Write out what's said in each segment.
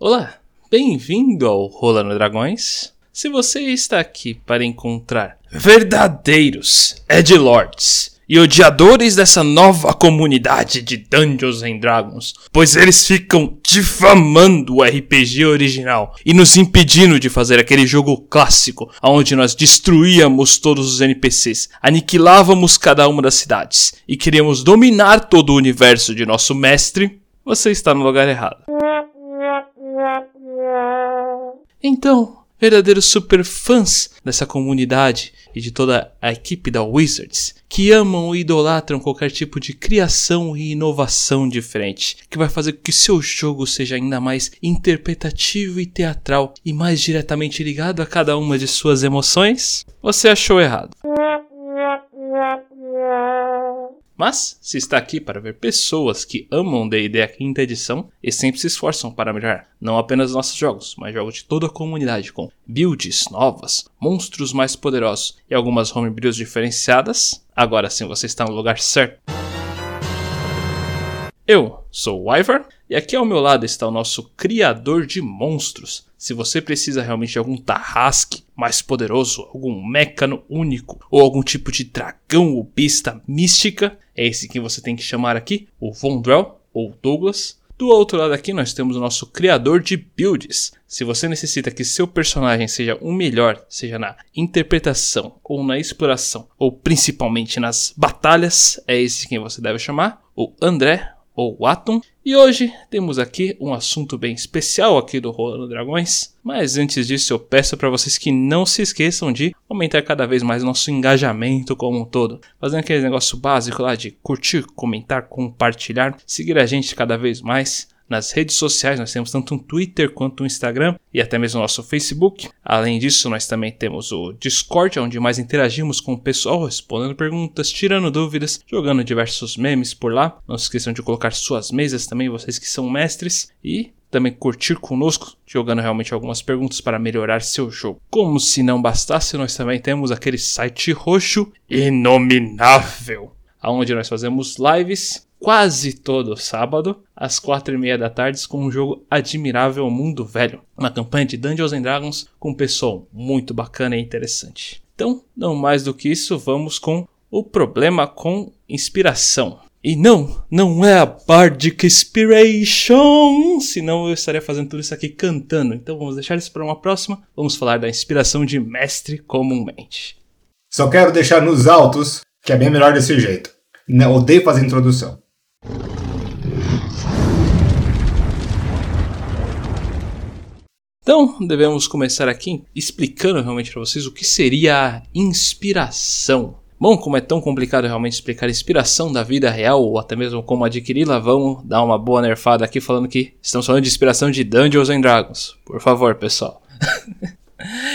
Olá, bem-vindo ao Rolando Dragões. Se você está aqui para encontrar verdadeiros Edgelords e odiadores dessa nova comunidade de Dungeons and Dragons, pois eles ficam difamando o RPG original e nos impedindo de fazer aquele jogo clássico onde nós destruíamos todos os NPCs, aniquilávamos cada uma das cidades e queríamos dominar todo o universo de nosso mestre, você está no lugar errado. Então, verdadeiros super fãs dessa comunidade e de toda a equipe da Wizards, que amam e idolatram qualquer tipo de criação e inovação diferente, que vai fazer com que seu jogo seja ainda mais interpretativo e teatral e mais diretamente ligado a cada uma de suas emoções, você achou errado. Mas, se está aqui para ver pessoas que amam D&D a quinta edição e sempre se esforçam para melhorar, não apenas nossos jogos, mas jogos de toda a comunidade, com builds novas, monstros mais poderosos e algumas homebrews diferenciadas, agora sim você está no lugar certo. Eu sou o Wyvern e aqui ao meu lado está o nosso criador de monstros. Se você precisa realmente de algum tarrasque mais poderoso, algum mecano único ou algum tipo de dragão ou besta mística, é esse que você tem que chamar aqui, o Vondrel ou Douglas. Do outro lado aqui nós temos o nosso criador de builds. Se você necessita que seu personagem seja o melhor, seja na interpretação ou na exploração, ou principalmente nas batalhas, é esse quem você deve chamar, o André ou Atom. E hoje temos aqui um assunto bem especial aqui do Rolando Dragões. Mas antes disso, eu peço para vocês que não se esqueçam de aumentar cada vez mais nosso engajamento como um todo. Fazendo aquele negócio básico lá de curtir, comentar, compartilhar, seguir a gente cada vez mais nas redes sociais. Nós temos tanto um Twitter quanto um Instagram e até mesmo o nosso Facebook. Além disso, nós também temos o Discord, onde mais interagimos com o pessoal, respondendo perguntas, tirando dúvidas, jogando diversos memes por lá. Não se esqueçam de colocar suas mesas também, vocês que são mestres. E também curtir conosco, jogando realmente algumas perguntas para melhorar seu jogo. Como se não bastasse, nós também temos aquele site roxo inominável, onde nós fazemos lives quase todo sábado, às quatro e meia da tarde, com um jogo admirável Mundo Velho. Uma campanha de Dungeons and Dragons com um pessoal muito bacana e interessante. Então, não mais do que isso, vamos com o problema com inspiração. E não, não é a Bardic Inspiration, senão eu estaria fazendo tudo isso aqui cantando. Então vamos deixar isso para uma próxima. Vamos falar da inspiração de mestre comumente. Só quero deixar nos altos que é bem melhor desse jeito. Odeio fazer introdução. Então, devemos começar aqui explicando realmente para vocês o que seria a inspiração. Bom, como é tão complicado realmente explicar a inspiração da vida real ou até mesmo como adquiri-la, vamos dar uma boa nerfada aqui falando que estamos falando de inspiração de Dungeons and Dragons. Por favor, pessoal.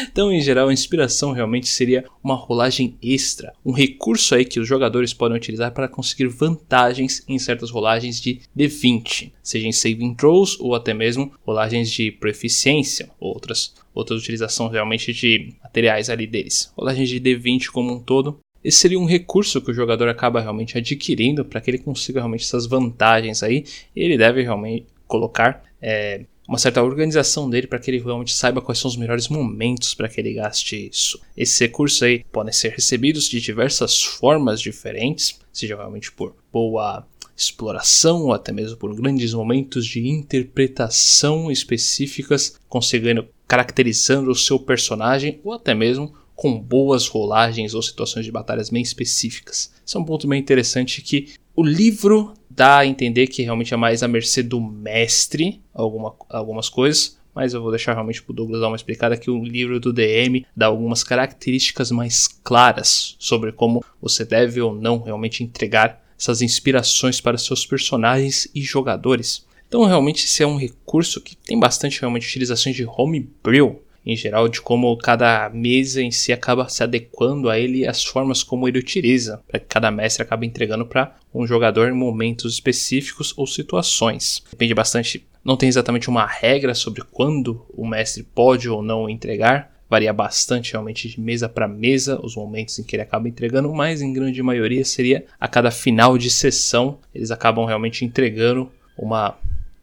Então, em geral, a inspiração realmente seria uma rolagem extra, um recurso aí que os jogadores podem utilizar para conseguir vantagens em certas rolagens de D20, seja em saving throws ou até mesmo rolagens de proficiência, outras outras utilizações realmente de materiais ali deles. Rolagens de D20 como um todo, esse seria um recurso que o jogador acaba realmente adquirindo para que ele consiga realmente essas vantagens aí. Ele deve realmente colocar é, uma certa organização dele para que ele realmente saiba quais são os melhores momentos para que ele gaste isso. Esses recursos aí podem ser recebidos de diversas formas diferentes, seja realmente por boa exploração ou até mesmo por grandes momentos de interpretação específicas, conseguindo caracterizando o seu personagem ou até mesmo com boas rolagens ou situações de batalhas bem específicas. Isso é um ponto bem interessante que o livro dá a entender que realmente é mais à mercê do mestre alguma, algumas coisas, mas eu vou deixar realmente para o Douglas dar uma explicada que o livro do DM dá algumas características mais claras sobre como você deve ou não realmente entregar essas inspirações para seus personagens e jogadores. Então realmente esse é um recurso que tem bastante realmente utilizações de homebrew, em geral, de como cada mesa em si acaba se adequando a ele e as formas como ele utiliza, para que cada mestre acabe entregando para um jogador em momentos específicos ou situações. Depende bastante, não tem exatamente uma regra sobre quando o mestre pode ou não entregar, varia bastante realmente de mesa para mesa os momentos em que ele acaba entregando, mas em grande maioria seria a cada final de sessão eles acabam realmente entregando uma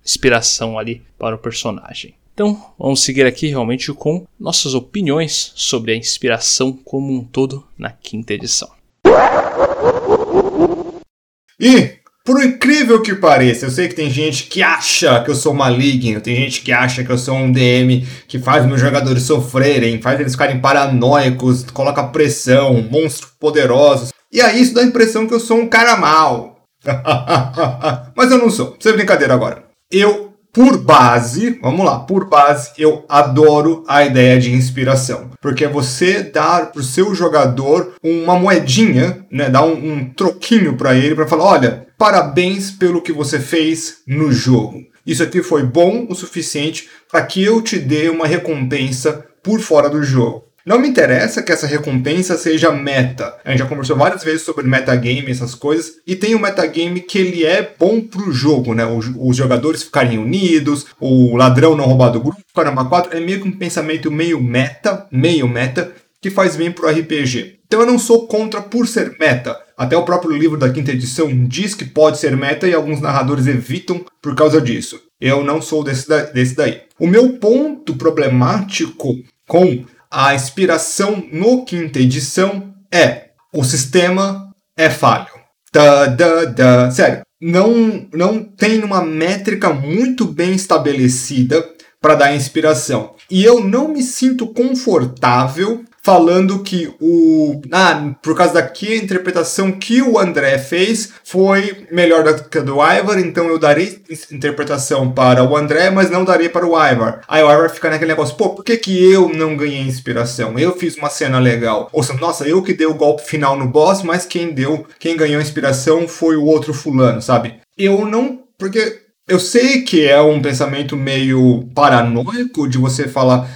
inspiração ali para o personagem. Então, vamos seguir aqui realmente com nossas opiniões sobre a inspiração como um todo na quinta edição. E, por incrível que pareça, eu sei que tem gente que acha que eu sou maligno, tem gente que acha que eu sou um DM que faz meus jogadores sofrerem, faz eles ficarem paranoicos, coloca pressão, monstros poderosos. E aí isso dá a impressão que eu sou um cara mal. Mas eu não sou. Sem brincadeira agora. Eu por base, vamos lá, por base, eu adoro a ideia de inspiração. Porque é você dar pro seu jogador uma moedinha, né? Dar um, um troquinho para ele para falar: olha, parabéns pelo que você fez no jogo. Isso aqui foi bom o suficiente para que eu te dê uma recompensa por fora do jogo. Não me interessa que essa recompensa seja meta. A gente já conversou várias vezes sobre metagame, essas coisas, e tem o um metagame que ele é bom pro jogo, né? Os, jogadores ficarem unidos, o ladrão não roubar do grupo, caramba, 4 é meio que um pensamento meio meta, meio meta, que faz bem pro RPG. Então eu não sou contra por ser meta. Até o próprio livro da quinta edição diz que pode ser meta e alguns narradores evitam por causa disso. Eu não sou desse, desse daí. O meu ponto problemático com a inspiração no quinta edição é o sistema é falho. Da, da, da. Sério, não, não tem uma métrica muito bem estabelecida para dar inspiração. E eu não me sinto confortável falando que o. Ah, por causa daqui a interpretação que o André fez foi melhor do que a do Ivar, então eu darei interpretação para o André, mas não darei para o Ivar. Aí o Ivar fica naquele negócio, pô, por que, que eu não ganhei inspiração? Eu fiz uma cena legal. Ou seja, nossa, eu que dei o golpe final no boss, mas quem deu, quem ganhou inspiração foi o outro fulano, sabe? Eu não. Porque eu sei que é um pensamento meio paranoico de você falar,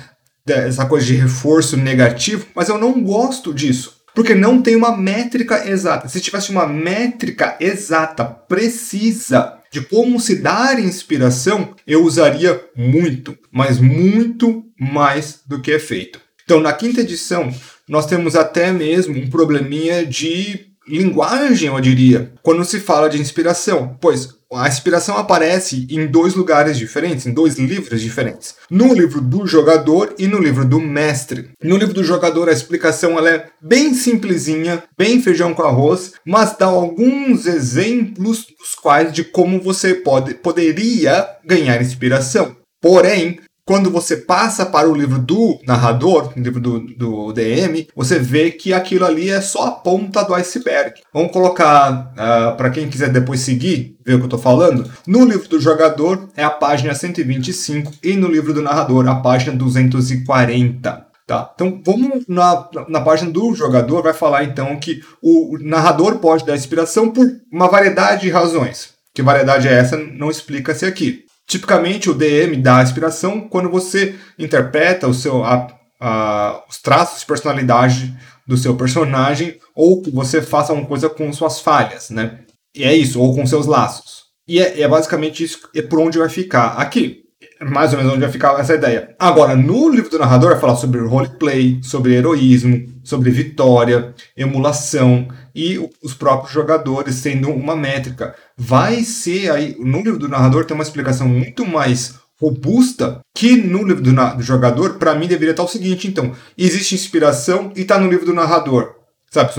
dessa coisa de reforço negativo, mas eu não gosto disso. Porque não tem uma métrica exata. Se tivesse uma métrica exata, precisa, de como se dar inspiração, eu usaria muito, mas muito mais do que é feito. Então, na quinta edição, nós temos até mesmo um probleminha de linguagem, eu diria, quando se fala de inspiração, pois a inspiração aparece em dois lugares diferentes, em dois livros diferentes. No livro do jogador e no livro do mestre. No livro do jogador, a explicação ela é bem simplesinha, bem feijão com arroz, mas dá alguns exemplos dos quais de como você pode, poderia ganhar inspiração. Porém, quando você passa para o livro do narrador, o livro do, do DM, você vê que aquilo ali é só a ponta do iceberg. Vamos colocar, uh, ah, para quem quiser depois seguir, ver o que eu estou falando. No livro do jogador é a página 125 e no livro do narrador a página 240. Tá, então vamos na, na página do jogador, vai falar então que o narrador pode dar inspiração por uma variedade de razões. Que variedade é essa? Não explica-se aqui. Tipicamente, o DM dá inspiração quando você interpreta o seu, a, a, os traços de personalidade do seu personagem ou que você faça alguma coisa com suas falhas, né? E é isso, ou com seus laços. E é, é basicamente isso, é por onde vai ficar. Aqui, é mais ou menos onde vai ficar essa ideia. Agora, no livro do narrador vai falar sobre roleplay, sobre heroísmo, sobre vitória, emulação e os próprios jogadores sendo uma métrica. Vai ser aí, no livro do narrador tem uma explicação muito mais robusta que no livro do, do jogador, para mim deveria estar o seguinte, então, existe inspiração e está no livro do narrador. Sabe,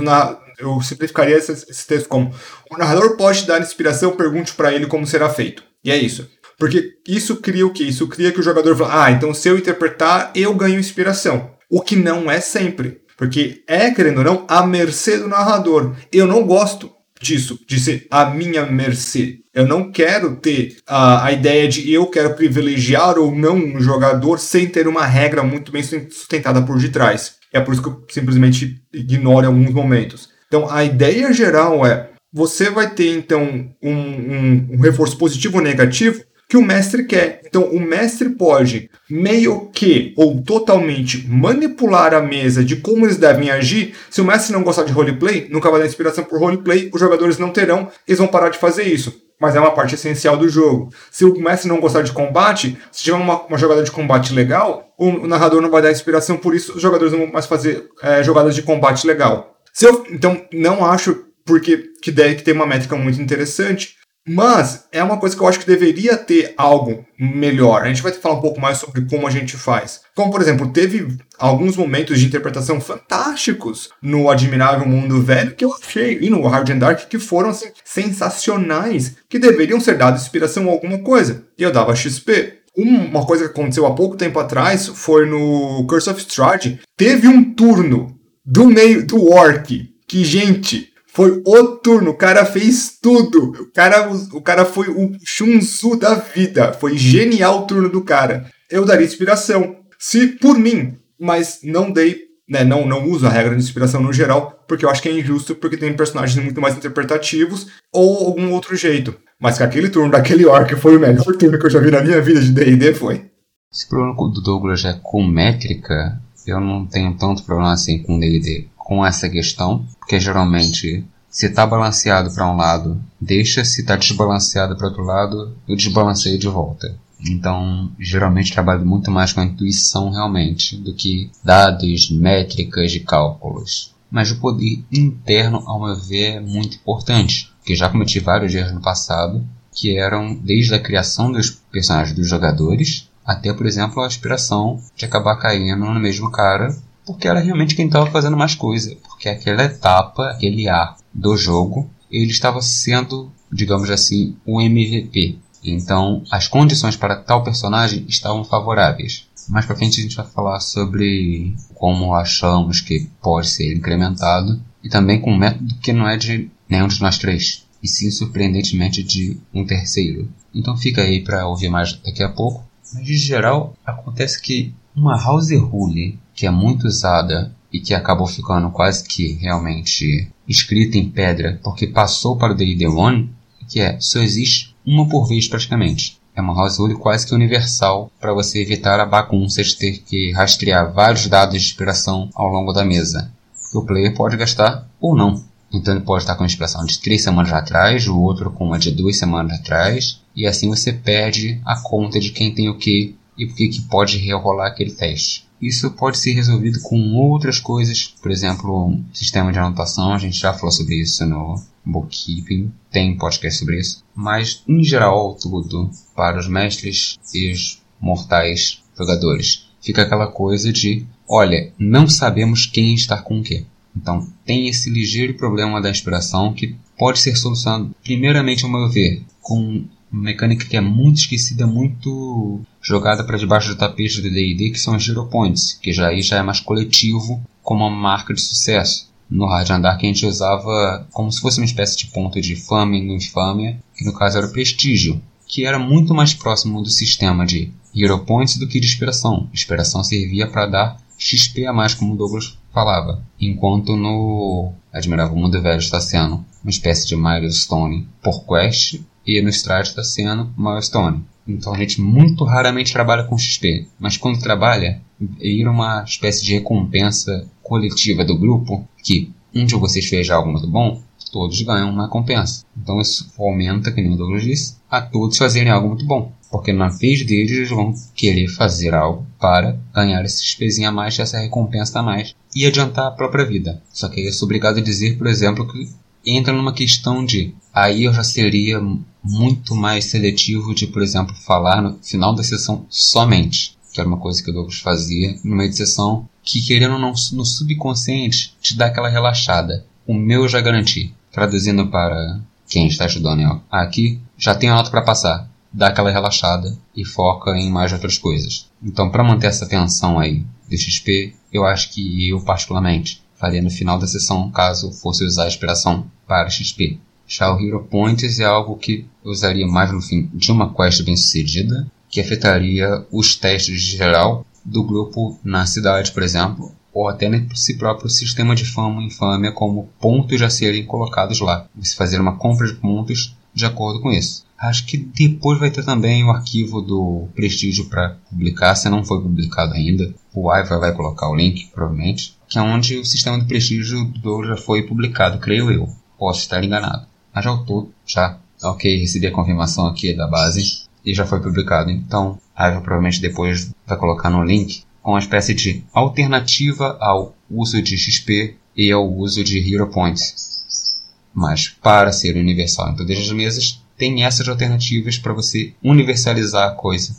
eu simplificaria esse, esse texto como o narrador pode dar inspiração, pergunte para ele como será feito. E é isso. Porque isso cria o quê? Isso cria que o jogador fala, ah, então se eu interpretar, eu ganho inspiração. O que não é sempre. Porque é, querendo ou não, a mercê do narrador. Eu não gosto disso, de ser a minha mercê. Eu não quero ter a, a ideia de eu quero privilegiar ou não um jogador sem ter uma regra muito bem sustentada por detrás. É por isso que eu simplesmente ignoro alguns momentos. Então, a ideia geral é: você vai ter, então, um, um, um reforço positivo ou negativo que o mestre quer. Então, o mestre pode meio que ou totalmente manipular a mesa de como eles devem agir. Se o mestre não gostar de roleplay, nunca vai dar inspiração por roleplay, os jogadores não terão, eles vão parar de fazer isso. Mas é uma parte essencial do jogo. Se o mestre não gostar de combate, se tiver uma, uma jogada de combate legal, o, narrador não vai dar inspiração, por isso os jogadores não vão mais fazer é, jogadas de combate legal. Eu, então, não acho porque que deve tem uma métrica muito interessante Mas é uma coisa que eu acho que deveria ter algo melhor. A gente vai falar um pouco mais sobre como a gente faz. Como, por exemplo, teve alguns momentos de interpretação fantásticos no Admirável Mundo Velho que eu achei, e no Hard and Dark, que foram assim, sensacionais, que deveriam ser dados inspiração a alguma coisa. E eu dava XP. Uma coisa que aconteceu há pouco tempo atrás foi no Curse of Strahd. Teve um turno do meio do Orc que, gente, foi o turno, o cara fez tudo. O cara, o cara foi o Shunzu da vida. Foi genial o turno do cara. Eu daria inspiração. Se por mim, mas não dei, né, não, não uso a regra de inspiração no geral, porque eu acho que é injusto, porque tem personagens muito mais interpretativos ou algum outro jeito. Mas que aquele turno daquele orc foi o melhor turno que eu já vi na minha vida de D&D foi. Se o problema do Douglas é com métrica, eu não tenho tanto problema assim com D&D com essa questão, porque geralmente se está balanceado para um lado, deixa, se está desbalanceado para outro lado, eu desbalanceio de volta. Então, geralmente trabalho muito mais com a intuição realmente do que dados, métricas e cálculos. Mas o poder interno, ao meu ver, é muito importante, porque já cometi vários erros no passado, que eram desde a criação dos personagens dos jogadores, até, por exemplo, a aspiração de acabar caindo no mesmo cara porque era realmente quem estava fazendo mais coisa. Porque aquela etapa, aquele ar do jogo, ele estava sendo, digamos assim, o MVP. Então, as condições para tal personagem estavam favoráveis. Mais para frente a gente vai falar sobre como achamos que pode ser incrementado e também com um método que não é de nenhum de nós três, e sim surpreendentemente de um terceiro. Então fica aí para ouvir mais daqui a pouco. Mas de geral, acontece que uma house rule que é muito usada e que acabou ficando quase que realmente escrita em pedra porque passou para o D&D One, que é só existe uma por vez praticamente. É uma house rule quase que universal para você evitar a bagunça de ter que rastrear vários dados de inspiração ao longo da mesa. Que o player pode gastar ou não. Então ele pode estar com a inspiração de 3 semanas atrás, o outro com uma de 2 semanas atrás, e assim você perde a conta de quem tem o que e por que pode rerolar aquele teste. Isso pode ser resolvido com outras coisas, por exemplo, sistema de anotação, a gente já falou sobre isso no Bookkeeping, tem podcast sobre isso. Mas, em geral, tudo para os mestres e os mortais jogadores. Fica aquela coisa de, olha, não sabemos quem está com o que. Então, tem esse ligeiro problema da inspiração que pode ser solucionado, primeiramente, ao meu ver, com uma mecânica que é muito esquecida, muito jogada para debaixo do tapete do D&D, que são os Hero Points, que já aí já é mais coletivo como uma marca de sucesso. No Hard Andar que a gente usava como se fosse uma espécie de ponto de fama e infâmia, que no caso era o prestígio, que era muito mais próximo do sistema de Hero Points do que de inspiração. Inspiração servia para dar XP a mais, como o Douglas falava, enquanto no Admirável Mundo Velho está sendo uma espécie de milestone por quest e no Stride está sendo milestone. Então a gente muito raramente trabalha com XP, mas quando trabalha, vira uma espécie de recompensa coletiva do grupo que um de vocês fez algo muito bom, todos ganham uma recompensa. Então isso aumenta, que nem o Douglas disse, a todos fazerem algo muito bom. Porque na vez deles eles vão querer fazer algo para ganhar esse XPzinho a mais, essa recompensa a mais e adiantar a própria vida. Só que aí eu sou obrigado a dizer, por exemplo, que entra numa questão de aí eu já seria muito mais seletivo de, por exemplo, falar no final da sessão somente, que era uma coisa que o Douglas fazia no meio de sessão, que querendo ou não no subconsciente te dá aquela relaxada. O meu eu já garanti. Traduzindo para quem está estudando aqui, já tem a nota para passar. Dá aquela relaxada e foca em mais outras coisas. Então, para manter essa tensão aí de XP, eu acho que eu, particularmente, faria no final da sessão caso fosse usar a inspiração para XP. Já o Hero Points é algo que eu usaria mais no fim de uma quest bem sucedida, que afetaria os testes geral do grupo na cidade, por exemplo, ou até nesse próprio sistema de fama e infâmia como pontos a serem colocados lá. Se fazer uma compra de pontos de acordo com isso. Acho que depois vai ter também o arquivo do Prestígio para publicar, se não foi publicado ainda. O Ivar vai colocar o link, provavelmente, que é onde o sistema de prestígio do já foi publicado, creio eu. Posso estar enganado. Mas já todo, já. Ok, recebi a confirmação aqui da base e já foi publicado. Então, a Eva provavelmente depois vai colocar no link uma espécie de alternativa ao uso de XP e ao uso de Hero Points. Mas para ser universal em todas as mesas, tem essas alternativas para você universalizar a coisa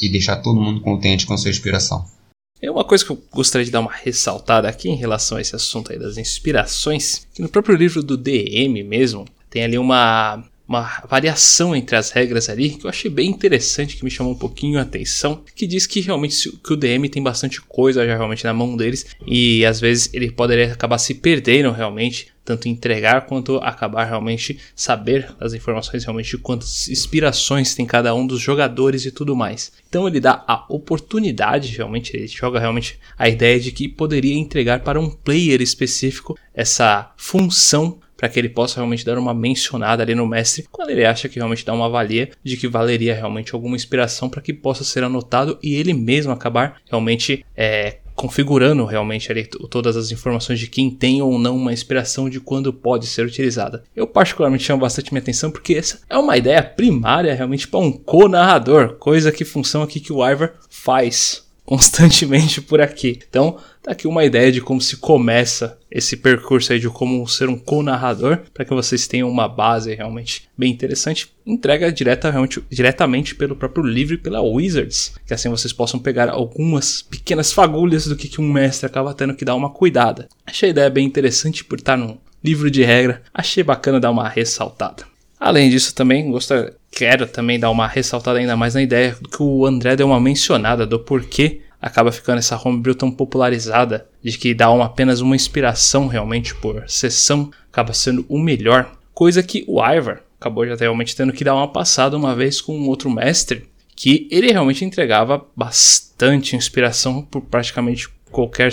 e deixar todo mundo contente com sua inspiração. É uma coisa que eu gostaria de dar uma ressaltada aqui em relação a esse assunto aí das inspirações, que no próprio livro do DM mesmo, tem ali uma uma variação entre as regras ali que eu achei bem interessante, que me chamou um pouquinho a atenção, que diz que realmente que o DM tem bastante coisa já realmente na mão deles e às vezes ele poderia acabar se perdendo realmente, tanto entregar quanto acabar realmente saber as informações realmente de quantas inspirações tem cada um dos jogadores e tudo mais. Então ele dá a oportunidade realmente, ele joga realmente a ideia de que poderia entregar para um player específico essa função para que ele possa realmente dar uma mencionada ali no mestre quando ele acha que realmente dá uma valia de que valeria realmente alguma inspiração para que possa ser anotado e ele mesmo acabar realmente é, configurando realmente ali todas as informações de quem tem ou não uma inspiração de quando pode ser utilizada. Eu particularmente chamo bastante minha atenção porque essa é uma ideia primária realmente para um co-narrador, coisa que função aqui que o Ivor faz constantemente por aqui. Então, tá aqui uma ideia de como se começa esse percurso aí de como ser um co-narrador, para que vocês tenham uma base realmente bem interessante. Entrega direta, diretamente pelo próprio livro e pela Wizards, que assim vocês possam pegar algumas pequenas fagulhas do que, que um mestre acaba tendo que dar uma cuidada. Achei a ideia bem interessante por estar num livro de regra, achei bacana dar uma ressaltada. Além disso, também gostaria, quero também dar uma ressaltada ainda mais na ideia que o André deu uma mencionada do porquê acaba ficando essa homebrew tão popularizada, de que dá uma, apenas uma inspiração realmente por sessão, acaba sendo o melhor. Coisa que o Ivor acabou já realmente tendo que dar uma passada uma vez com um outro mestre, que ele realmente entregava bastante inspiração por praticamente qualquer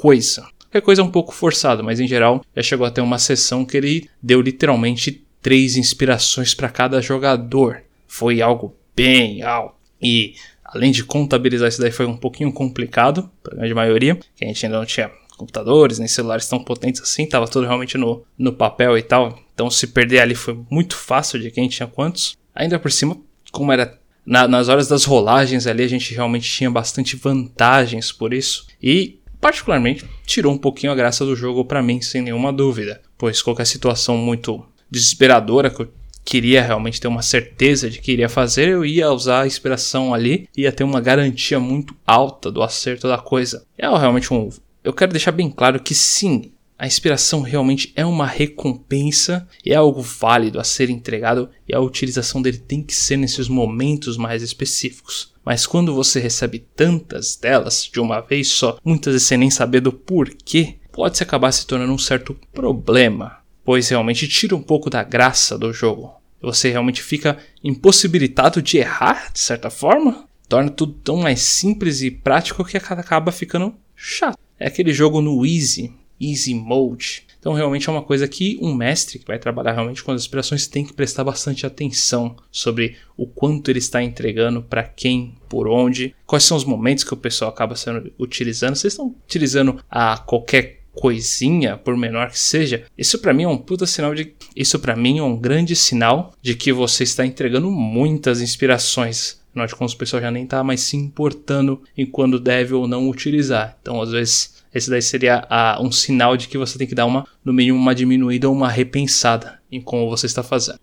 coisa. Qualquer coisa um pouco forçado, mas em geral já chegou a ter uma sessão que ele deu literalmente três inspirações para cada jogador. Foi algo bem alto. E além de contabilizar isso daí foi um pouquinho complicado para a grande maioria, que a gente ainda não tinha computadores nem celulares tão potentes assim, tava tudo realmente no, no papel e tal. Então se perder ali foi muito fácil de quem tinha quantos. Ainda por cima, como era na, nas horas das rolagens ali, a gente realmente tinha bastante vantagens por isso. E particularmente tirou um pouquinho a graça do jogo para mim, sem nenhuma dúvida, pois qualquer situação muito desesperadora que eu queria realmente ter uma certeza de que iria fazer, eu ia usar a inspiração ali, ia ter uma garantia muito alta do acerto da coisa. É realmente um. Eu quero deixar bem claro que sim, a inspiração realmente é uma recompensa e é algo válido a ser entregado e a utilização dele tem que ser nesses momentos mais específicos. Mas quando você recebe tantas delas de uma vez só, muitas vezes sem nem saber do porquê, pode se acabar se tornando um certo problema pois realmente tira um pouco da graça do jogo. Você realmente fica impossibilitado de errar, de certa forma. Torna tudo tão mais simples e prático que acaba ficando chato. É aquele jogo no easy, easy mode. Então realmente é uma coisa que um mestre que vai trabalhar realmente com as inspirações tem que prestar bastante atenção sobre o quanto ele está entregando para quem, por onde, quais são os momentos que o pessoal acaba sendo utilizando. Vocês estão utilizando a qualquer coisinha, por menor que seja, isso para mim é um puta sinal de. Isso para mim é um grande sinal de que você está entregando muitas inspirações. De contas, o pessoal já nem tá mais se importando em quando deve ou não utilizar. Então, às vezes, esse daí seria a, um sinal de que você tem que dar uma, no mínimo, uma diminuída ou uma repensada em como você está fazendo.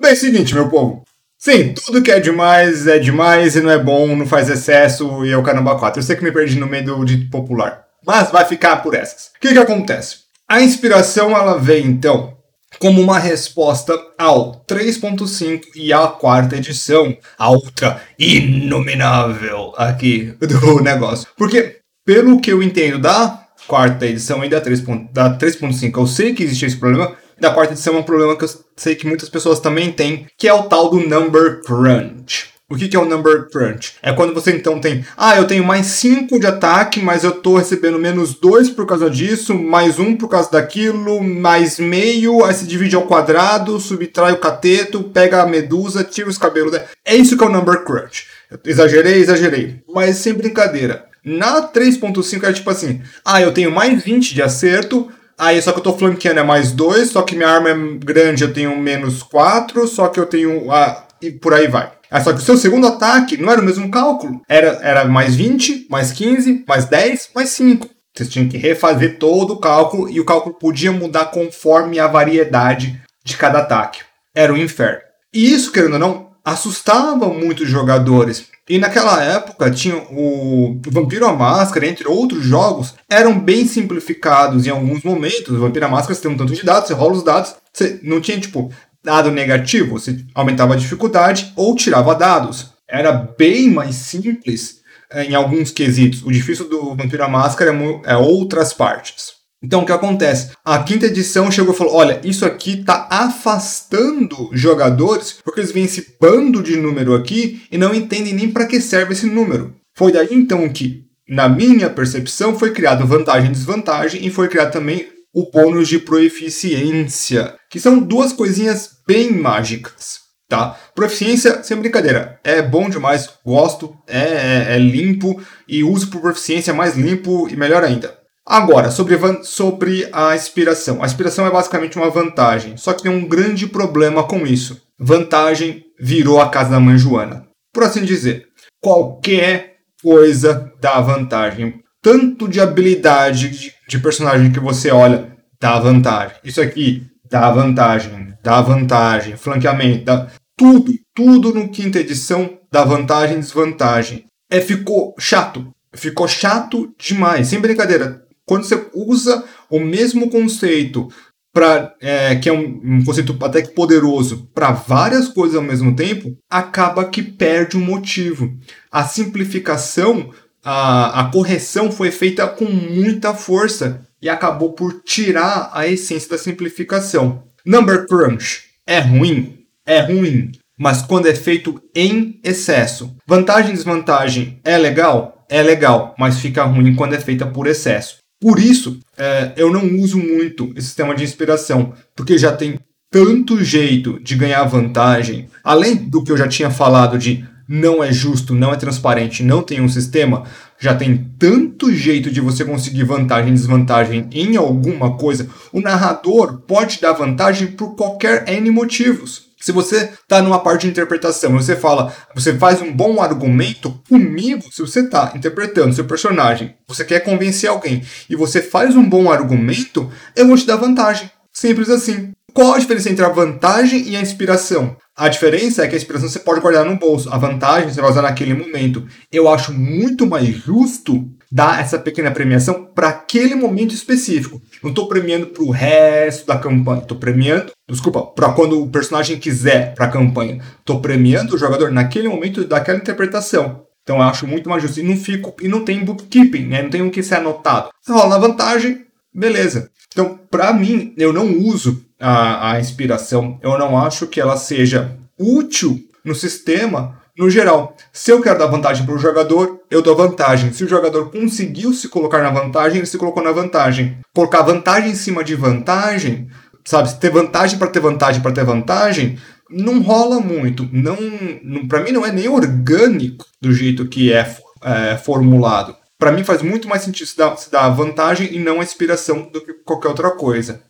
Bem, seguinte, meu povo. Sim, tudo que é demais é demais e não é bom, não faz excesso e é o caramba 4. Eu sei que me perdi no meio do dito popular, mas vai ficar por essas. O que, que acontece? A inspiração ela vem então como uma resposta ao 3.5 e à quarta edição, a outra inominável aqui do negócio. Porque, pelo que eu entendo da quarta edição e da 3.5, eu sei que existe esse problema, da quarta edição é um problema que eu sei que muitas pessoas também têm, que é o tal do number crunch. O que, que é o number crunch? É quando você então tem, ah, eu tenho mais 5 de ataque, mas eu tô recebendo menos 2 por causa disso, mais 1 um por causa daquilo, mais meio, aí se divide ao quadrado, subtrai o cateto, pega a medusa, tira os cabelos. É isso que é o number crunch. Exagerei, exagerei. Mas sem brincadeira. Na 3.5 é tipo assim, ah, eu tenho mais 20 de acerto, Aí, só que eu tô flanqueando é mais 2, só que minha arma é grande, eu tenho menos 4, só que eu tenho. Ah, e por aí vai. Ah, só que o seu segundo ataque não era o mesmo cálculo. Era, era mais 20, mais 15, mais 10, mais 5. Vocês tinham que refazer todo o cálculo e o cálculo podia mudar conforme a variedade de cada ataque. Era o um inferno. E isso, querendo ou não, assustava muitos jogadores. E naquela época tinha o Vampiro à Máscara, entre outros jogos, eram bem simplificados em alguns momentos. O Vampiro à Máscara você tem um tanto de dados, você rola os dados, você não tinha tipo dado negativo, você aumentava a dificuldade ou tirava dados. Era bem mais simples eh, em alguns quesitos. O difícil do Vampiro à Máscara é, é outras partes. Então o que acontece? A quinta edição chegou e falou: olha, isso aqui está afastando jogadores porque eles veem esse bando de número aqui e não entendem nem para que serve esse número. Foi daí então que, na minha percepção, foi criado vantagem e desvantagem e foi criado também o bônus de proeficiência, que são duas coisinhas bem mágicas. Tá? Proficiência, sem brincadeira, é bom demais, gosto, é, é, é limpo e uso por proficiência mais limpo e melhor ainda. Agora, sobre, sobre a inspiração. A inspiração é basicamente uma vantagem, só que tem um grande problema com isso. Vantagem virou a casa da mãe Joana. Por assim dizer, qualquer coisa dá vantagem. Tanto de habilidade de, personagem que você olha, dá vantagem. Isso aqui dá vantagem, dá vantagem, flanqueamento, dá... tudo, tudo no quinta edição dá vantagem e desvantagem. É, ficou chato. Ficou chato demais, sem brincadeira quando você usa o mesmo conceito para é, que é um, um, conceito até que poderoso para várias coisas ao mesmo tempo, acaba que perde um motivo. A simplificação, a, a correção foi feita com muita força e acabou por tirar a essência da simplificação. Number crunch é ruim, é ruim, mas quando é feito em excesso. Vantagem e desvantagem é legal, é legal, mas fica ruim quando é feita por excesso. Por isso, é, eu não uso muito esse sistema de inspiração, porque já tem tanto jeito de ganhar vantagem, além do que eu já tinha falado de não é justo, não é transparente, não tem um sistema, já tem tanto jeito de você conseguir vantagem e desvantagem em alguma coisa. O narrador pode dar vantagem por qualquer N motivos. Se você está numa parte de interpretação você fala, você faz um bom argumento, comigo, se você está interpretando seu personagem, você quer convencer alguém e você faz um bom argumento, eu vou te dar vantagem. Simples assim. Qual a diferença entre a vantagem e a inspiração? A diferença é que a inspiração você pode guardar no bolso, a vantagem você vai usar naquele momento. Eu acho muito mais justo dar essa pequena premiação para aquele momento específico. Não estou premiando para o resto da campanha. Estou premiando, desculpa, para quando o personagem quiser para a campanha. Estou premiando o jogador naquele momento daquela interpretação. Então eu acho muito mais justo. E não fico e não tem bookkeeping, né? Não tem o que ser anotado. Você rola na vantagem, beleza. Então, para mim, eu não uso a, a inspiração. Eu não acho que ela seja útil no sistema no geral, se eu quero dar vantagem para o jogador, eu dou vantagem. Se o jogador conseguiu se colocar na vantagem, ele se colocou na vantagem. Colocar vantagem em cima de vantagem, sabe? Ter vantagem para ter vantagem para ter vantagem, não rola muito. Não, não para mim não é nem orgânico do jeito que é, é formulado. Para mim faz muito mais sentido se dar, se dar vantagem e não a inspiração do que qualquer outra coisa.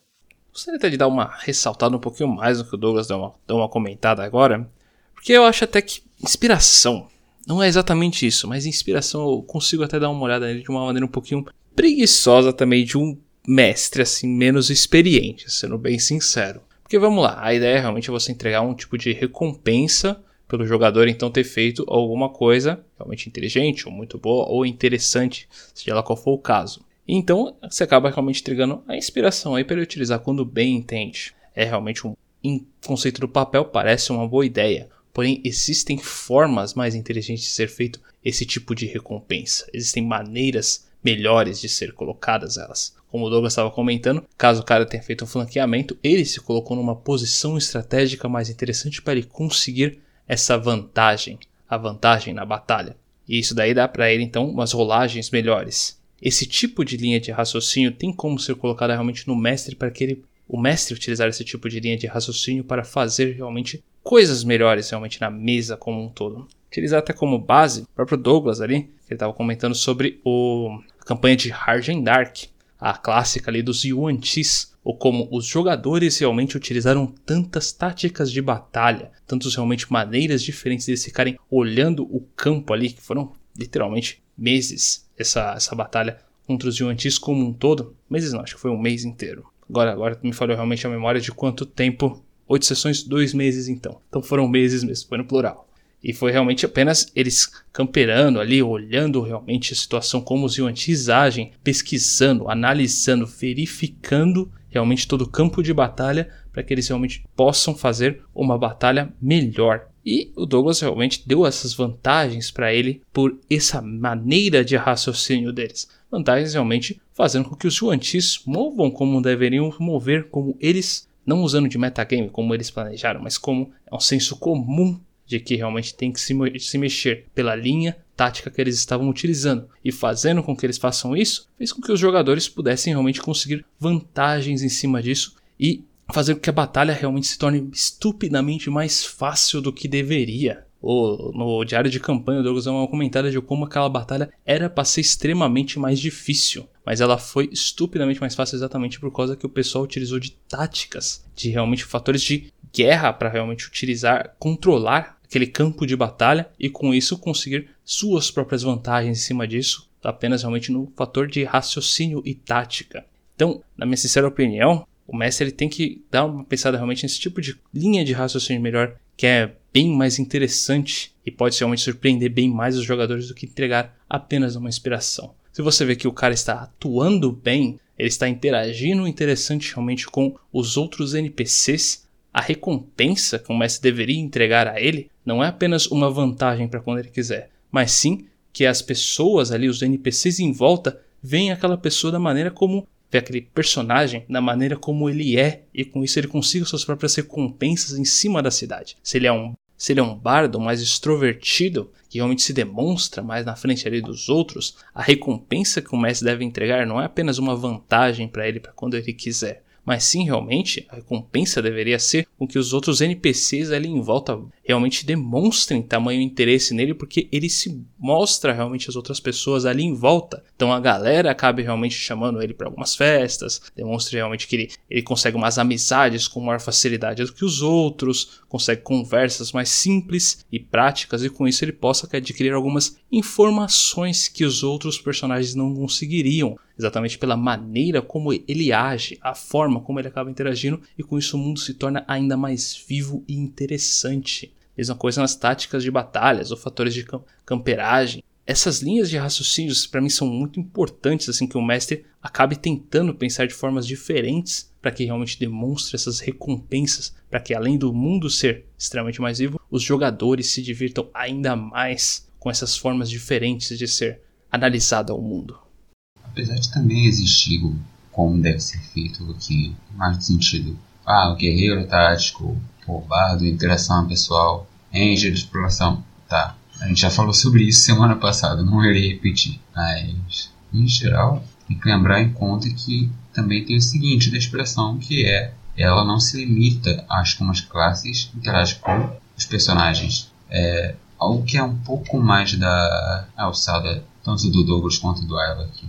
Gostaria até de dar uma ressaltada um pouquinho mais no que o Douglas deu uma, deu uma comentada agora, porque eu acho até que Inspiração. Não é exatamente isso, mas inspiração eu consigo até dar uma olhada nele de uma maneira um pouquinho preguiçosa também de um mestre assim menos experiente, sendo bem sincero. Porque vamos lá, a ideia é realmente você entregar um tipo de recompensa pelo jogador então ter feito alguma coisa realmente inteligente, ou muito boa, ou interessante, seja lá qual for o caso. Então você acaba realmente entregando a inspiração aí para ele utilizar quando bem entende. É realmente um conceito do papel, parece uma boa ideia. Porém, existem formas mais inteligentes de ser feito esse tipo de recompensa. Existem maneiras melhores de ser colocadas elas. Como o Douglas estava comentando, caso o cara tenha feito um flanqueamento, ele se colocou numa posição estratégica mais interessante para ele conseguir essa vantagem, a vantagem na batalha. E isso daí dá para ele então umas rolagens melhores. Esse tipo de linha de raciocínio tem como ser colocada realmente no mestre para que ele, o mestre utilizar esse tipo de linha de raciocínio para fazer realmente coisas melhores realmente na mesa como um todo. Utilizar até como base o próprio Douglas ali, que ele estava comentando sobre o, a campanha de Hargen Dark, a clássica ali dos Yuan Chis, ou como os jogadores realmente utilizaram tantas táticas de batalha, tantas realmente maneiras diferentes de ficarem olhando o campo ali, que foram literalmente meses essa, essa batalha contra os Yuan Chis como um todo. Meses não, acho que foi um mês inteiro. Agora, agora me falou realmente a memória de quanto tempo Oito sessões, dois meses então. Então foram meses mesmo, foi no plural. E foi realmente apenas eles camperando ali, olhando realmente a situação, como os Yuan-Tis agem, pesquisando, analisando, verificando realmente todo o campo de batalha para que eles realmente possam fazer uma batalha melhor. E o Douglas realmente deu essas vantagens para ele por essa maneira de raciocínio deles. Vantagens realmente fazendo com que os Yuan-Tis movam como deveriam mover, como eles, não usando de metagame como eles planejaram, mas como é um senso comum de que realmente tem que se, se mexer pela linha tática que eles estavam utilizando. E fazendo com que eles façam isso, fez com que os jogadores pudessem realmente conseguir vantagens em cima disso e fazer com que a batalha realmente se torne estupidamente mais fácil do que deveria. O, no diário de campanha, o Douglas deu uma comentário de como aquela batalha era para ser extremamente mais difícil, mas ela foi estupidamente mais fácil exatamente por causa que o pessoal utilizou de táticas, de realmente fatores de guerra para realmente utilizar, controlar aquele campo de batalha e com isso conseguir suas próprias vantagens em cima disso, apenas realmente no fator de raciocínio e tática. Então, na minha sincera opinião, o mestre ele tem que dar uma pensada realmente nesse tipo de linha de raciocínio melhor, que é bem mais interessante e pode realmente surpreender bem mais os jogadores do que entregar apenas uma inspiração. Se você vê que o cara está atuando bem, ele está interagindo interessante realmente com os outros NPCs, a recompensa que o mestre deveria entregar a ele não é apenas uma vantagem para quando ele quiser, mas sim que as pessoas ali, os NPCs em volta, veem aquela pessoa da maneira como vê aquele personagem da maneira como ele é e com isso ele consiga suas próprias recompensas em cima da cidade. Se ele é um se ele é um bardo mais extrovertido, que realmente se demonstra mais na frente ali dos outros, a recompensa que o mestre deve entregar não é apenas uma vantagem para ele para quando ele quiser, mas sim realmente a recompensa deveria ser com que os outros NPCs ali em volta realmente demonstrem tamanho interesse nele, porque ele se mostra realmente às outras pessoas ali em volta. Então a galera acaba realmente chamando ele para algumas festas, demonstra realmente que ele, ele consegue umas amizades com maior facilidade do que os outros, consegue conversas mais simples e práticas, e com isso ele possa adquirir algumas informações que os outros personagens não conseguiriam exatamente pela maneira como ele age, a forma como ele acaba interagindo, e com isso o mundo se torna ainda mais vivo e interessante. Mesma coisa nas táticas de batalhas ou fatores de camperagem. Essas linhas de raciocínios para mim são muito importantes, assim que o mestre acabe tentando pensar de formas diferentes para que realmente demonstre essas recompensas, para que além do mundo ser extremamente mais vivo, os jogadores se divirtam ainda mais com essas formas diferentes de ser analisado ao mundo. Apesar de também existir como deve ser feito aqui, mais no sentido, ah, o guerreiro tático, o bardo, interação pessoal, angel, exploração, tá. A gente já falou sobre isso semana passada, não irei repetir. Mas, em geral, tem que lembrar em conta que também tem o seguinte da expressão, que é ela não se limita às como as classes interagem com os personagens. É algo que é um pouco mais da alçada tanto do Douglas quanto do Ayla, que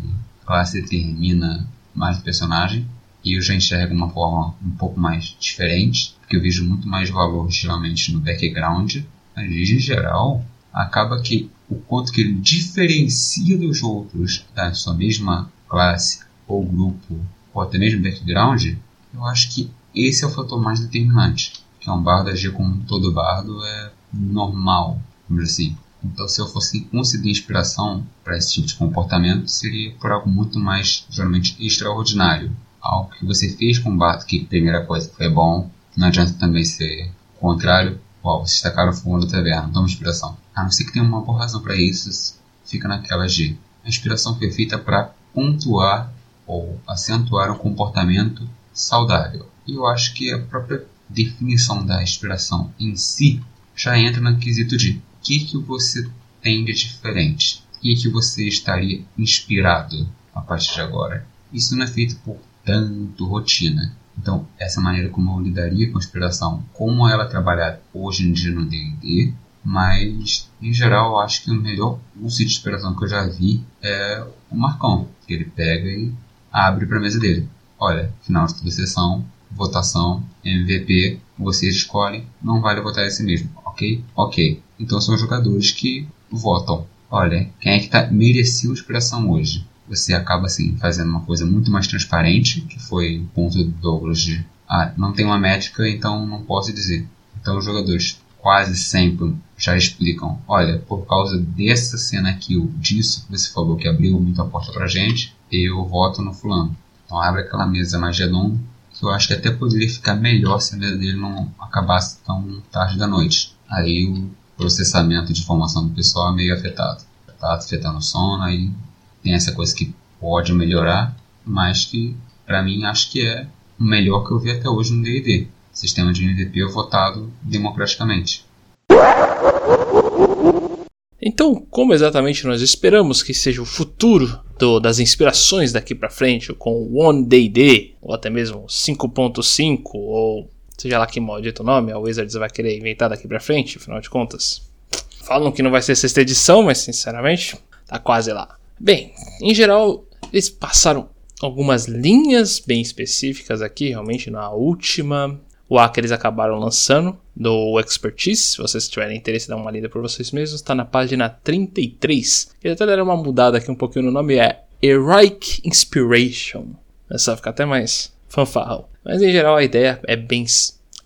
classe determina mais o personagem e eu já enxergo uma forma um pouco mais diferente, porque eu vejo muito mais valor geralmente no background, mas em geral acaba que o quanto que ele diferencia dos outros da sua mesma classe ou grupo ou até mesmo background, eu acho que esse é o fator mais determinante, que é um bardo agir como todo bardo é normal, vamos dizer assim. Então, se eu fosse conceder inspiração para esse tipo de comportamento, seria por algo muito mais, geralmente, extraordinário. Algo que você fez com o Bato, que primeira coisa foi bom, não adianta também ser o contrário. Uau, vocês tacaram fogo na taverna, toma inspiração. A não ser que tenha uma boa razão para isso, fica naquela de a inspiração foi feita para pontuar ou acentuar um comportamento saudável. E eu acho que a própria definição da inspiração em si já entra no quesito de que, que você tem de diferente? O que, que você estaria inspirado a partir de agora? Isso não é feito por tanto rotina. Então, essa maneira como eu lidaria com a inspiração, como ela é trabalhada hoje em dia no D&D, mas em geral eu acho que o melhor uso de inspiração que eu já vi é o Marcão, que ele pega e abre para a mesa dele. Olha, final de toda sessão, votação, MVP, vocês escolhem, não vale votar esse mesmo, ok? Ok. Então são jogadores que votam. Olha, quem é que tá, mereceu expressão hoje? Você acaba assim fazendo uma coisa muito mais transparente, que foi o ponto do Douglas de ah, não tem uma métrica, então não posso dizer. Então os jogadores quase sempre já explicam, olha, por causa dessa cena aqui, ou disso que você falou que abriu muito a porta pra gente, eu voto no fulano. Então abre aquela mesa mais redonda, que eu acho que até poderia ficar melhor se a mesa dele não acabasse tão tarde da noite. Aí o processamento de informação do pessoal é meio afetado. Tá afetando o sono, aí tem essa coisa que pode melhorar, mas que para mim acho que é o melhor que eu vi até hoje no D&D. Sistema de MVP votado democraticamente. Então, como exatamente nós esperamos que seja o futuro do, das inspirações daqui para frente, com o One D&D, ou até mesmo 5.5, ou seja lá que maldito nome a Wizards vai querer inventar daqui para frente, afinal de contas. Falam que não vai ser sexta edição, mas sinceramente, tá quase lá. Bem, em geral, eles passaram algumas linhas bem específicas aqui, realmente na última o A que eles acabaram lançando do Expertise, se vocês tiverem interesse dar uma lida por vocês mesmos, está na página 33. Ele até deram uma mudada aqui um pouquinho no nome, é Heroic Inspiration. Essa fica até mais fanfarrão. Mas em geral a ideia é bem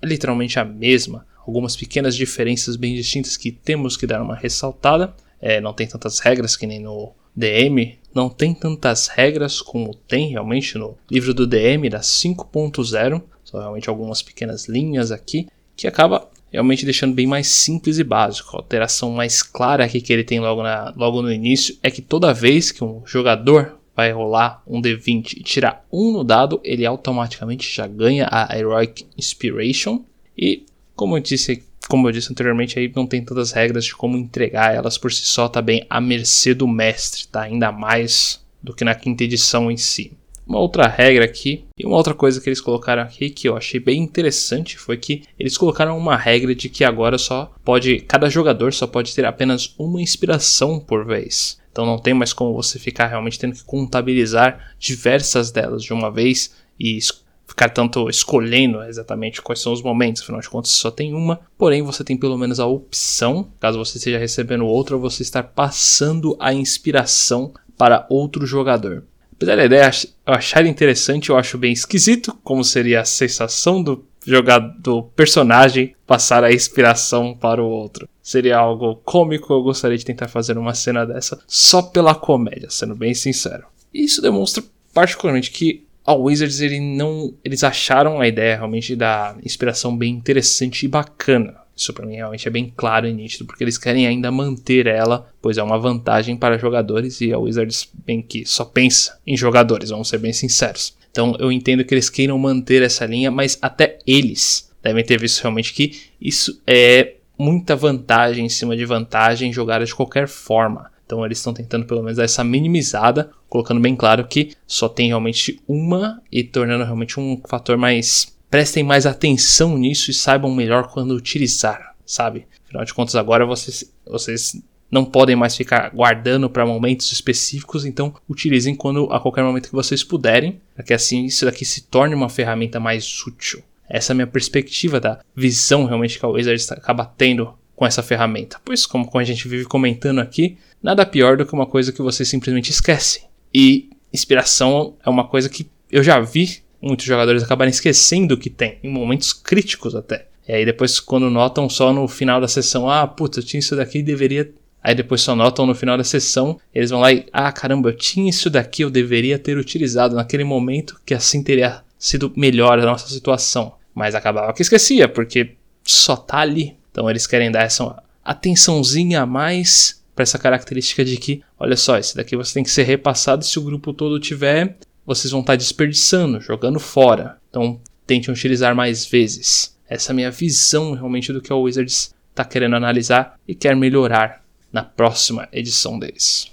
é literalmente a mesma. Algumas pequenas diferenças bem distintas que temos que dar uma ressaltada. É, não tem tantas regras que nem no DM, não tem tantas regras como tem realmente no livro do DM da 5.0. São realmente algumas pequenas linhas aqui que acaba realmente deixando bem mais simples e básico. A alteração mais clara aqui que ele tem logo, na, logo no início é que toda vez que um jogador vai rolar um D20 e tirar um no dado, ele automaticamente já ganha a Heroic Inspiration. E como eu disse, como eu disse anteriormente, aí não tem tantas regras de como entregar elas por si só, tá bem à mercê do mestre, tá? Ainda mais do que na quinta edição em si. Uma outra regra aqui, e uma outra coisa que eles colocaram aqui que eu achei bem interessante foi que eles colocaram uma regra de que agora só pode, cada jogador só pode ter apenas uma inspiração por vez. Então não tem mais como você ficar realmente tendo que contabilizar diversas delas de uma vez e ficar tanto escolhendo exatamente quais são os momentos, afinal de contas só tem uma, porém você tem pelo menos a opção, caso você esteja recebendo outra, você estar passando a inspiração para outro jogador. Apesar da ideia eu achar interessante, eu acho bem esquisito como seria a sensação do jogador, do personagem passar a inspiração para o outro. Seria algo cômico, eu gostaria de tentar fazer uma cena dessa só pela comédia, sendo bem sincero. E isso demonstra particularmente que a Wizards ele não, eles acharam a ideia realmente da inspiração bem interessante e bacana. Isso para mim realmente é bem claro e nítido, porque eles querem ainda manter ela, pois é uma vantagem para jogadores e a Wizards bem que só pensa em jogadores, vamos ser bem sinceros. Então eu entendo que eles queiram manter essa linha, mas até eles devem ter visto realmente que isso é muita vantagem em cima de vantagem jogada de qualquer forma. Então eles estão tentando pelo menos dar essa minimizada, colocando bem claro que só tem realmente uma e tornando realmente um fator mais prestem mais atenção nisso e saibam melhor quando utilizar, sabe? Afinal de contas, agora vocês, vocês não podem mais ficar guardando para momentos específicos, então utilizem quando a qualquer momento que vocês puderem, para que assim isso daqui se torne uma ferramenta mais útil. Essa é a minha perspectiva da visão realmente que a Wizards acaba tendo com essa ferramenta. Pois, como a gente vive comentando aqui, nada pior do que uma coisa que você simplesmente esquece. E inspiração é uma coisa que eu já vi muitos jogadores acabarem esquecendo que tem, em momentos críticos até. E aí depois quando notam só no final da sessão, ah, puta, eu tinha isso daqui e deveria... Aí depois só notam no final da sessão, eles vão lá e, ah, caramba, eu tinha isso daqui, eu deveria ter utilizado naquele momento, que assim teria sido melhor a nossa situação. Mas acabava que esquecia, porque só tá ali. Então eles querem dar essa atençãozinha a mais para essa característica de que, olha só, esse daqui você tem que ser repassado se o grupo todo tiver vocês vão estar desperdiçando, jogando fora. Então, tentem utilizar mais vezes. Essa é a minha visão realmente do que o Wizards está querendo analisar e quer melhorar na próxima edição deles.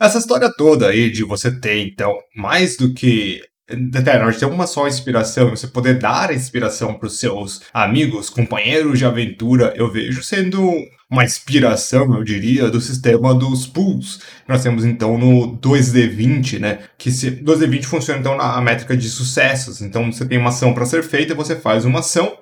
Essa história toda aí de você ter, então, mais do que Eterno, ter uma só inspiração, você poder dar inspiração para os seus amigos, companheiros de aventura, eu vejo sendo uma inspiração, eu diria, do sistema dos pools. Nós temos então no 2D20, né? Que se, 2D20 funciona então na métrica de sucessos. Então você tem uma ação para ser feita, você faz uma ação.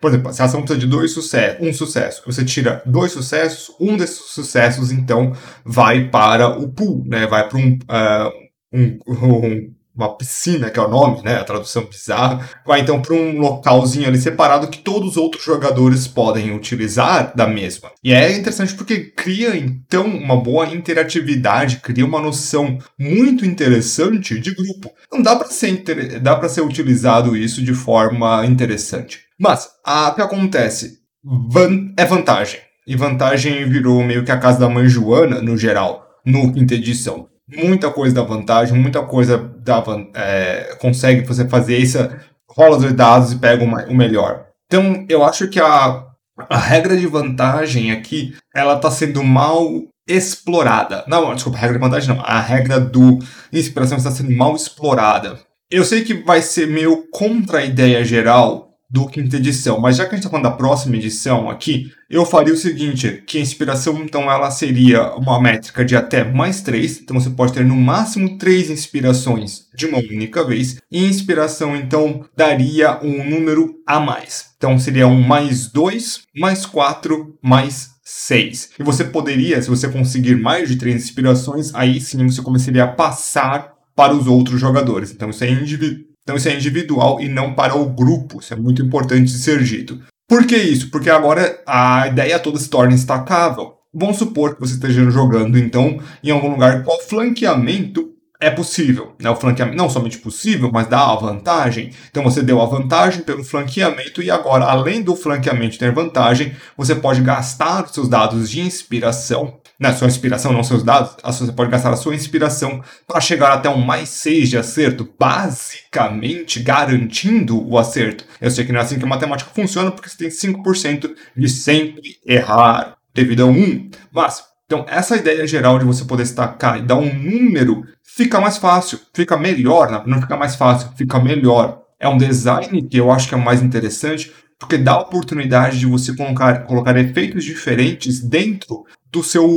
Por exemplo, se a ação precisa de dois sucessos, um sucesso, você tira dois sucessos, um desses sucessos então vai para o pool, né? Vai para um, uh, um, um uma piscina, que é o nome, né? A tradução bizarra, vai então para um localzinho ali separado que todos os outros jogadores podem utilizar da mesma. E é interessante porque cria então uma boa interatividade, cria uma noção muito interessante de grupo. Não dá para ser inter... para ser utilizado isso de forma interessante. Mas a que acontece van... é vantagem. E vantagem virou meio que a casa da mãe Joana no geral, no quinta edição muita coisa dá vantagem, muita coisa dá, é, consegue você fazer isso, rola os dados e pega o melhor. Então, eu acho que a, a regra de vantagem aqui, ela está sendo mal explorada. Não, desculpa, a regra de vantagem não. A regra do inspiração está sendo mal explorada. Eu sei que vai ser meio contra a ideia geral do quinta edição. Mas já que a gente está falando da próxima edição aqui, eu faria o seguinte, que a inspiração, então, ela seria uma métrica de até mais 3. Então, você pode ter no máximo 3 inspirações de uma única vez. E inspiração, então, daria um número a mais. Então, seria um mais 2, mais 4, mais 6. E você poderia, se você conseguir mais de 3 inspirações, aí sim você começaria a passar para os outros jogadores. Então, isso é individual então isso é individual e não para o grupo. Isso é muito importante de ser dito. Por que isso? Porque agora a ideia toda se torna estacável. Vamos supor que você esteja jogando, então, em algum lugar qual flanqueamento é possível. Né? O flanqueamento não somente possível, mas dá a vantagem. Então você deu a vantagem pelo flanqueamento e agora, além do flanqueamento ter vantagem, você pode gastar seus dados de inspiração né, sua inspiração, não seus dados, você pode gastar a sua inspiração para chegar até um mais 6 de acerto, basicamente garantindo o acerto. Eu sei que não é assim que a matemática funciona, porque você tem 5% de sempre errar devido a 1. Mas, então, essa ideia geral de você poder destacar e dar um número fica mais fácil, fica melhor, não fica mais fácil, fica melhor. É um design que eu acho que é mais interessante, porque dá a oportunidade de você colocar, colocar efeitos diferentes dentro do seu,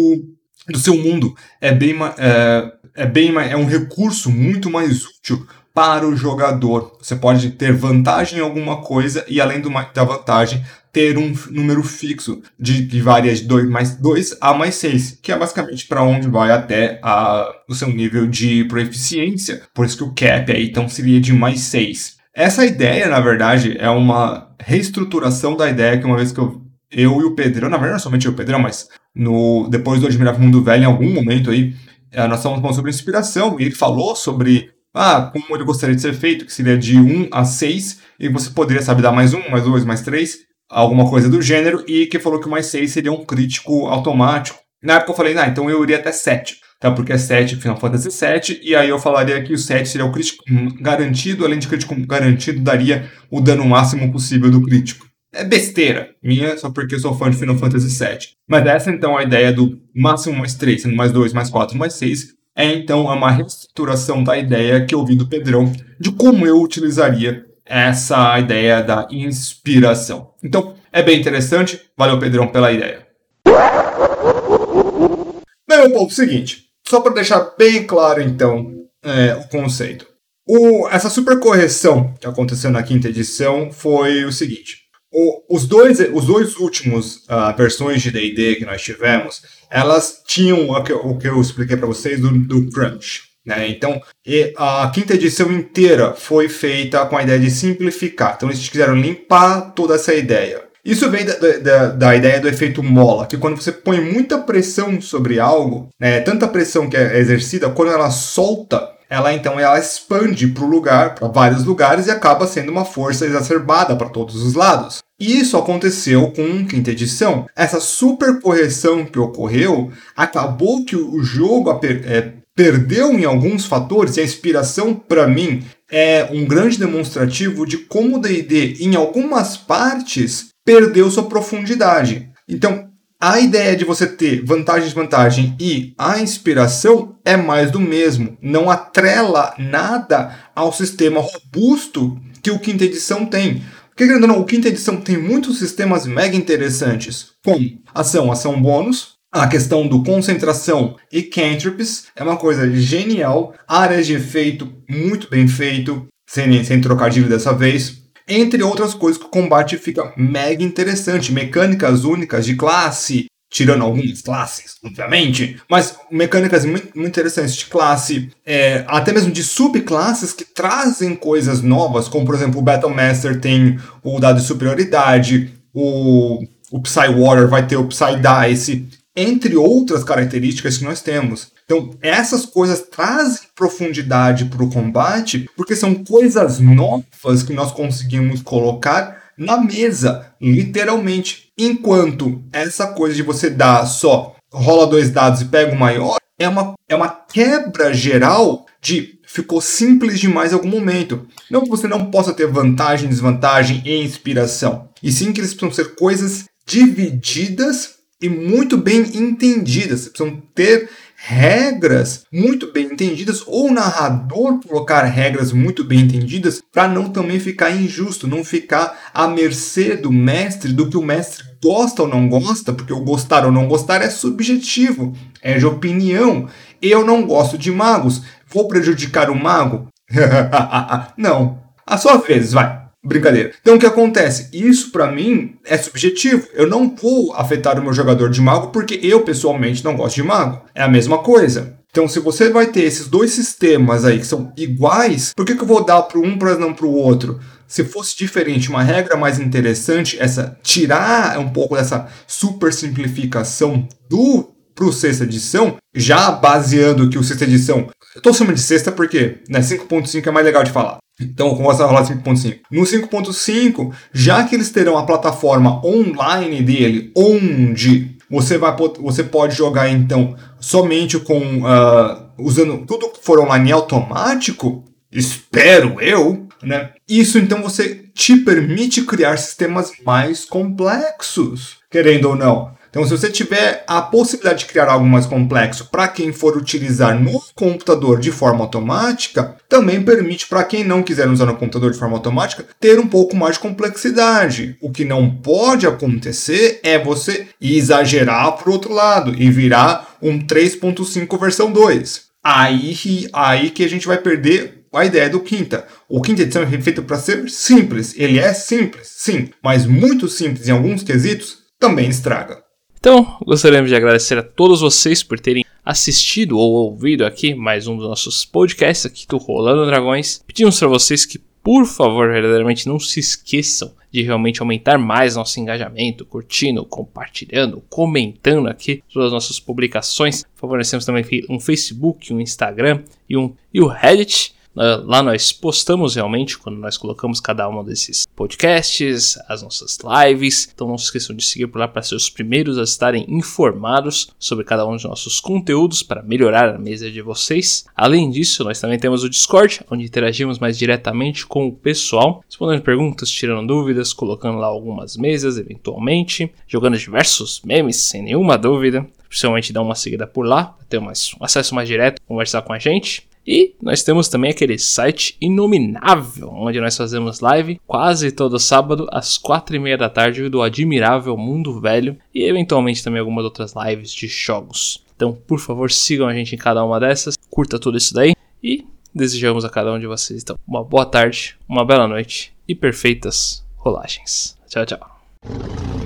do seu mundo. É bem, é, é bem é um recurso muito mais útil para o jogador. Você pode ter vantagem em alguma coisa e, além do, da vantagem, ter um número fixo de que varia de 2 mais 2 a mais 6, que é basicamente para onde vai até a, o seu nível de proficiência. Por isso que o cap aí então seria de mais 6. Essa ideia, na verdade, é uma reestruturação da ideia que uma vez que eu, eu e o Pedrão, na verdade não somente o Pedrão, mas no, depois do Admirável Mundo Velho, em algum momento aí, eh, nós estávamos falando sobre inspiração, e ele falou sobre ah, como ele gostaria de ser feito, que seria de 1 a 6, e você poderia, sabe, dar mais 1, mais 2, mais 3, alguma coisa do gênero, e que falou que o mais 6 seria um crítico automático. Na época eu falei, ah, então eu iria até 7, tá? Porque é 7 Final Fantasy 7, e aí eu falaria que o 7 seria o crítico garantido, além de crítico garantido, daria o dano máximo possível do crítico é besteira minha, só porque eu sou fã de Final Fantasy VII. Mas essa então a ideia do máximo mais 3, sendo mais 2, mais 4, mais 6, é então uma reestruturação da ideia que eu ouvi do Pedrão de como eu utilizaria essa ideia da inspiração. Então, é bem interessante. Valeu, Pedrão, pela ideia. Bem, meu povo, seguinte. Só para deixar bem claro, então, é, o conceito. O, essa super correção que aconteceu na quinta edição foi o seguinte. O, os, dois, os dois últimos uh, versões de D&D que nós tivemos, elas tinham o que, o que eu expliquei para vocês do, do crunch. Né? Então, a quinta edição inteira foi feita com a ideia de simplificar. Então, eles quiseram limpar toda essa ideia. Isso vem da, da, da, ideia do efeito mola, que quando você põe muita pressão sobre algo, né, tanta pressão que é exercida, quando ela solta, ela então ela expande para o lugar, para vários lugares e acaba sendo uma força exacerbada para todos os lados. E isso aconteceu com quinta edição. Essa super correção que ocorreu acabou que o jogo é, perdeu em alguns fatores. E a inspiração, para mim, é um grande demonstrativo de como o D&D, em algumas partes, perdeu sua profundidade. Então, a ideia de você ter vantagem e desvantagem e a inspiração é mais do mesmo. Não atrela nada ao sistema robusto que o quinta edição tem. Porque, querendo não, o quinta edição tem muitos sistemas mega interessantes, como ação, ação bônus, a questão do concentração e cantrips é uma coisa genial, áreas de efeito muito bem feito, sem, sem trocadilho dessa vez, entre outras coisas que o combate fica mega interessante, mecânicas únicas de classe, tirando algumas classes, obviamente, mas mecânicas muito, muito interessantes de classe, é, até mesmo de subclasses que trazem coisas novas, como por exemplo o Battle Master tem o dado de superioridade, o, o Psy Warrior vai ter o Psy Dice, entre outras características que nós temos. Então, essas coisas trazem profundidade para o combate, porque são coisas novas que nós conseguimos colocar na mesa, literalmente. Enquanto essa coisa de você dar só rola dois dados e pega o maior é uma, é uma quebra geral de ficou simples demais em algum momento. Não que você não possa ter vantagem, desvantagem e inspiração, e sim que eles precisam ser coisas divididas e muito bem entendidas. Precisam ter regras muito bem entendidas ou o narrador colocar regras muito bem entendidas para não também ficar injusto, não ficar à mercê do mestre, do que o mestre gosta ou não gosta, porque o gostar ou não gostar é subjetivo, é de opinião. Eu não gosto de magos, vou prejudicar o mago? não. A sua vez, vai. Brincadeira. Então o que acontece? Isso para mim é subjetivo. Eu não vou afetar o meu jogador de mago porque eu pessoalmente não gosto de mago. É a mesma coisa. Então, se você vai ter esses dois sistemas aí que são iguais, por que, que eu vou dar para um para não para o outro? Se fosse diferente, uma regra mais interessante, essa tirar um pouco dessa super simplificação do pro sexta edição, já baseando que o sexta edição. Eu tô chamando de sexta porque né, 5.5 é mais legal de falar. Então, como você vai rolar 5.5? No 5.5, já que eles terão a plataforma online dele, onde você, vai, você pode jogar então somente com uh, usando tudo que for online automático, espero eu, né? Isso então você te permite criar sistemas mais complexos, querendo ou não. Então, se você tiver a possibilidade de criar algo mais complexo para quem for utilizar no computador de forma automática, também permite para quem não quiser usar no computador de forma automática ter um pouco mais de complexidade. O que não pode acontecer é você exagerar para o outro lado e virar um 3.5 versão 2. Aí, aí que a gente vai perder a ideia do quinta. O quinta edição é feito para ser simples. Ele é simples, sim, mas muito simples em alguns quesitos também estraga. Então, gostaríamos de agradecer a todos vocês por terem assistido ou ouvido aqui mais um dos nossos podcasts aqui do Rolando Dragões. Pedimos para vocês que, por favor, verdadeiramente não se esqueçam de realmente aumentar mais nosso engajamento, curtindo, compartilhando, comentando aqui todas as nossas publicações. Por favor, nós temos também um Facebook, um Instagram e, um, e o Reddit. Lá nós postamos realmente quando nós colocamos cada um desses podcasts, as nossas lives. Então não se esqueçam de seguir por lá para ser os primeiros a estarem informados sobre cada um dos nossos conteúdos para melhorar a mesa de vocês. Além disso, nós também temos o Discord, onde interagimos mais diretamente com o pessoal, respondendo perguntas, tirando dúvidas, colocando lá algumas mesas eventualmente, jogando diversos memes sem nenhuma dúvida. Principalmente dá uma seguida por lá, para ter mais, um acesso mais direto, conversar com a gente. E nós temos também aquele site inominável, onde nós fazemos live quase todo sábado às quatro e meia da tarde do admirável Mundo Velho e eventualmente também algumas outras lives de jogos. Então, por favor, sigam a gente em cada uma dessas, curta tudo isso daí e desejamos a cada um de vocês então uma boa tarde, uma bela noite e perfeitas rolagens. Tchau, tchau.